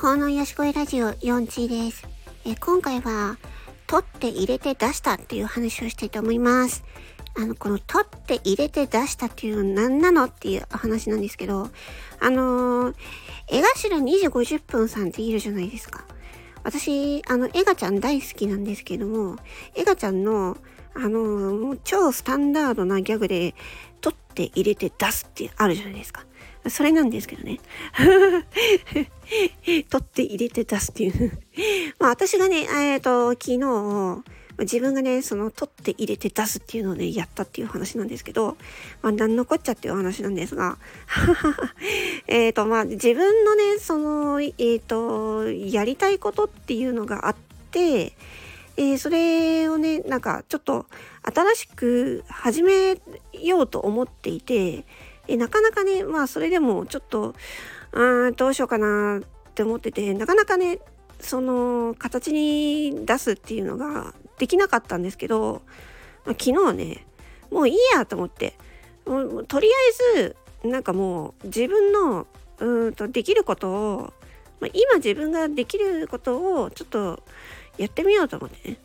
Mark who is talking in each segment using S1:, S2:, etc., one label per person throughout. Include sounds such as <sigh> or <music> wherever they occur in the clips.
S1: 法の癒し声ラジオ4チです。え今回は、取って入れて出したっていう話をしたいと思います。あの、この取って入れて出したっていうのは何なのっていう話なんですけど、あのー、絵頭2時50分さんっているじゃないですか。私、あの、エガちゃん大好きなんですけども、エガちゃんの、あのー、超スタンダードなギャグで、取って入れて出すってあるじゃないですか。それなんですけどね。<laughs> 取って入れて出すっていうまあ私がね、えっ、ー、と、昨日、自分がね、その取って入れて出すっていうのをね、やったっていう話なんですけど、まあ何のこっちゃっていう話なんですが、<laughs> えっと、まあ自分のね、その、えっ、ー、と、やりたいことっていうのがあって、えー、それをね、なんかちょっと新しく始めようと思っていて、えなかなかね、まあそれでもちょっと、あどうしようかなって思ってて、なかなかね、その形に出すっていうのができなかったんですけど、まあ、昨日ね、もういいやと思って、もうとりあえず、なんかもう自分のうんとできることを、まあ、今自分ができることをちょっとやってみようと思ってね。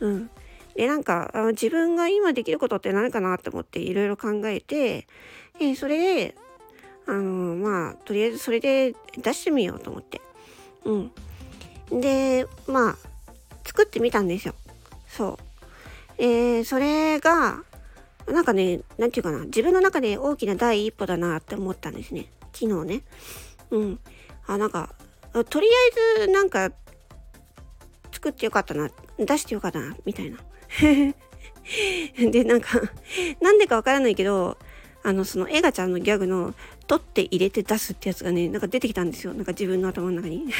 S1: うん。で、なんか、自分が今できることって何かなって思っていろいろ考えて、えそれで、あのまあ、とりあえずそれで出してみようと思って。うん。で、まあ、作ってみたんですよ。そう。えー、それが、なんかね、なんていうかな、自分の中で大きな第一歩だなって思ったんですね。昨日ね。うん。あ、なんか、とりあえずなんか、作ってよかったな、出してよかったな、みたいな。<laughs> で、なんか、なんでかわからないけど、あの、そのエガちゃんのギャグの、取って入れて出すってやつがね、なんか出てきたんですよ。なんか自分の頭の中に。<laughs>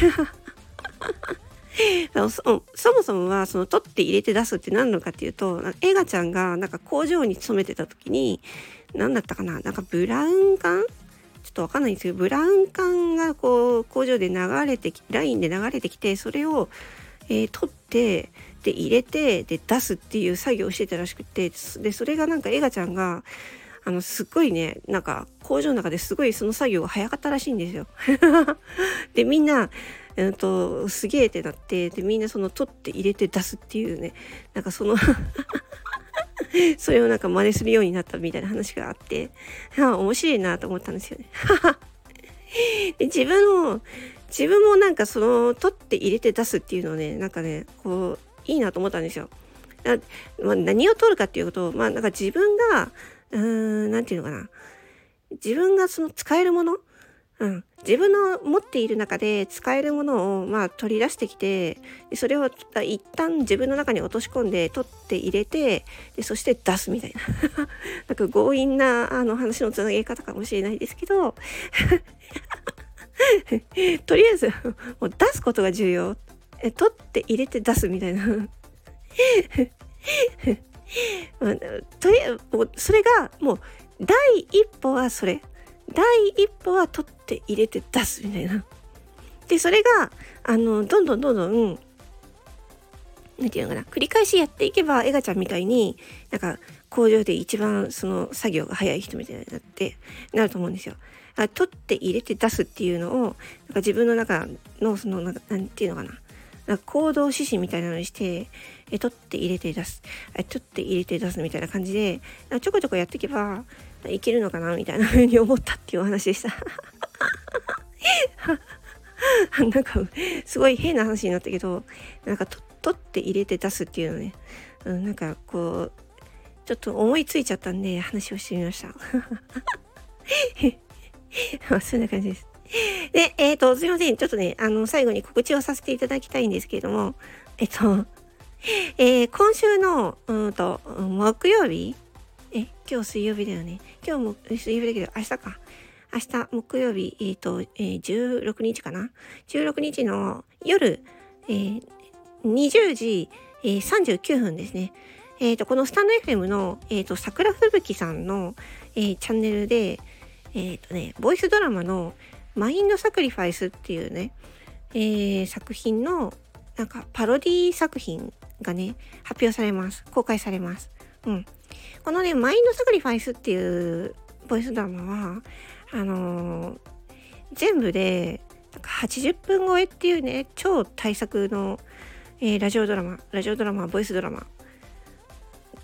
S1: そそもそもはその取って入れて出すって何なのかっていうとエガちゃんがなんか工場に勤めてた時に何だったかななんかブラウン管？ちょっとわかんないんですけどブラウン管がこう工場で流れてきラインで流れてきてそれを、えー、取ってで入れてで出すっていう作業をしてたらしくてでそれがなんかエガちゃんがあのすっごいねなんか工場の中ですごいその作業が早かったらしいんですよ。<laughs> でみんなえっと、すげえってなってでみんなその取って入れて出すっていうねなんかその <laughs> それをなんか真似するようになったみたいな話があって面白いなと思ったんですよね。<laughs> で自分も自分もなんかその取って入れて出すっていうのをねなんかねこういいなと思ったんですよ。まあ、何を取るかっていうとまあなんか自分がうーん何て言うのかな。自分がその使えるもの？うん、自分の持っている中で使えるものを、まあ、取り出してきてそれを一旦自分の中に落とし込んで取って入れてでそして出すみたいな。<laughs> なんか強引なあの話のつなげ方かもしれないですけど。<laughs> とりあえずもう出すことが重要。え取って入れて出すみたいな。とりあえずそれがもう第一歩はそれ第一歩は取って入れて出すみたいな。でそれがあのどんどんどんどん何て言うのかな繰り返しやっていけばエガちゃんみたいになんか工場で一番その作業が早い人みたいになってなると思うんですよ。取って入れて出すっていうのをなんか自分の中のそのなんかなんていうのかななんか行動指針みたいなのにしてえ取って入れて出す。え取って入れて出すみたいな感じでちょこちょこやっていけばいけるのかなみたいな風に思ったっていうお話でした。<laughs> なんかすごい変な話になったけどなんか取って入れて出すっていうのね、うん、なんかこうちょっと思いついちゃったんで話をしてみました。<laughs> そんな感じです。で、えっ、ー、と、すいません。ちょっとね、あの、最後に告知をさせていただきたいんですけれども、えっと、えー、今週の、うんと、木曜日？え、今日水曜日だよね。今日も水曜日だけど、明日か。明日、木曜日、えっ、ー、と、えー、16日かな ?16 日の夜、えー、20時、えー、39分ですね。えっ、ー、と、このスタンド FM の、えっ、ー、と、桜吹雪さんの、えー、チャンネルで、えっ、とね、ボイスドラマのマインドサクリファイスっていうね、えー、作品の、なんかパロディ作品がね、発表されます。公開されます。うん。このね、マインドサクリファイスっていうボイスドラマは、あのー、全部でなんか80分超えっていうね超大作の、えー、ラジオドラマラジオドラマボイスドラマ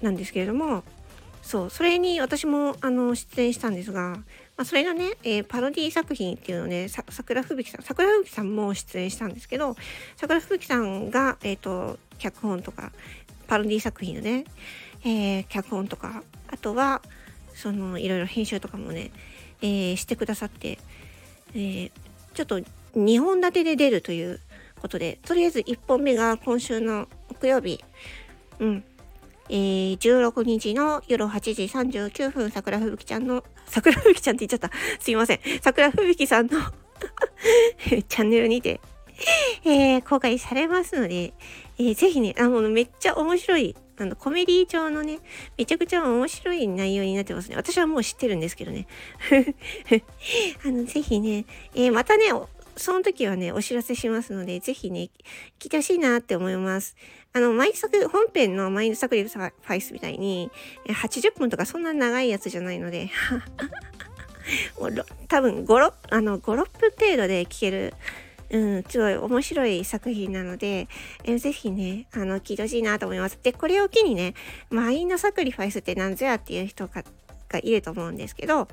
S1: なんですけれどもそうそれに私もあの出演したんですが、まあ、それのね、えー、パロディ作品っていうのをね桜吹雪さん桜吹雪さんも出演したんですけど桜吹雪さんが、えーと、脚本とかパロディ作品のね、えー、脚本とかあとはそのいろいろ編集とかもね、え、してくださって、え、ちょっと2本立てで出るということでとりあえず1本目が今週の木曜日。うん。えー、16日の夜8時39分、桜吹雪ちゃんの、<laughs> 桜吹雪ちゃんって言っちゃった。<laughs> すいません。桜吹雪さんの <laughs> チャンネルにて、えー、公開されますので、えー、ぜひね、あの、めっちゃ面白い、あの、コメディ調のね、めちゃくちゃ面白い内容になってますね。私はもう知ってるんですけどね。あの、ぜひね、えー、またね、その時はね、お知らせしますので、ぜひね、聞いてほしいなって思います。あの、毎作、本編のマインドサクリファイスみたいに、80分とかそんな長いやつじゃないので、<laughs> 多分5、6、あの、5、6分程度で聞ける、うん、すごい面白い作品なので、え、ぜひね、あの、聞いてほしいなと思います。で、これを機にね、マインドサクリファイスって何ぞやっていう人ががいると思うんですけど、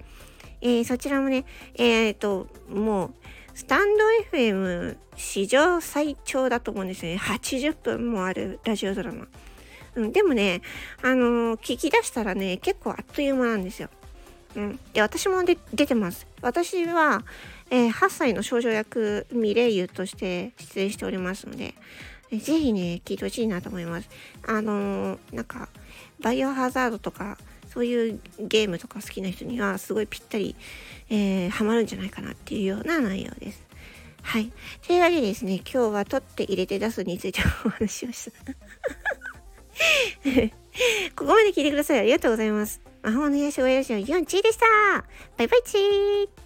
S1: えー、そちらもね、えっ、と、もう、スタンド FM 史上最長だと思うんですよね。80分もあるラジオドラマ。うん、でもね、あのー、聞き出したらね、結構あっという間なんですよ。うん。で、私もで出てます。私は、えー、8歳の少女役ミレイユとして出演しておりますので、ぜひね、聞いてほしいなと思います。あのー、なんか、バイオハザードとか、そういうゲームとか好きな人にはすごいぴったり、えー、ハマるんじゃないかなっていうような内容です。はい。というわけでですね、今日は取って入れて出すについてお話ししました。<laughs> ここまで聞いてください。ありがとうございます。魔法の癒し親父のユンチーでした。バイバイチー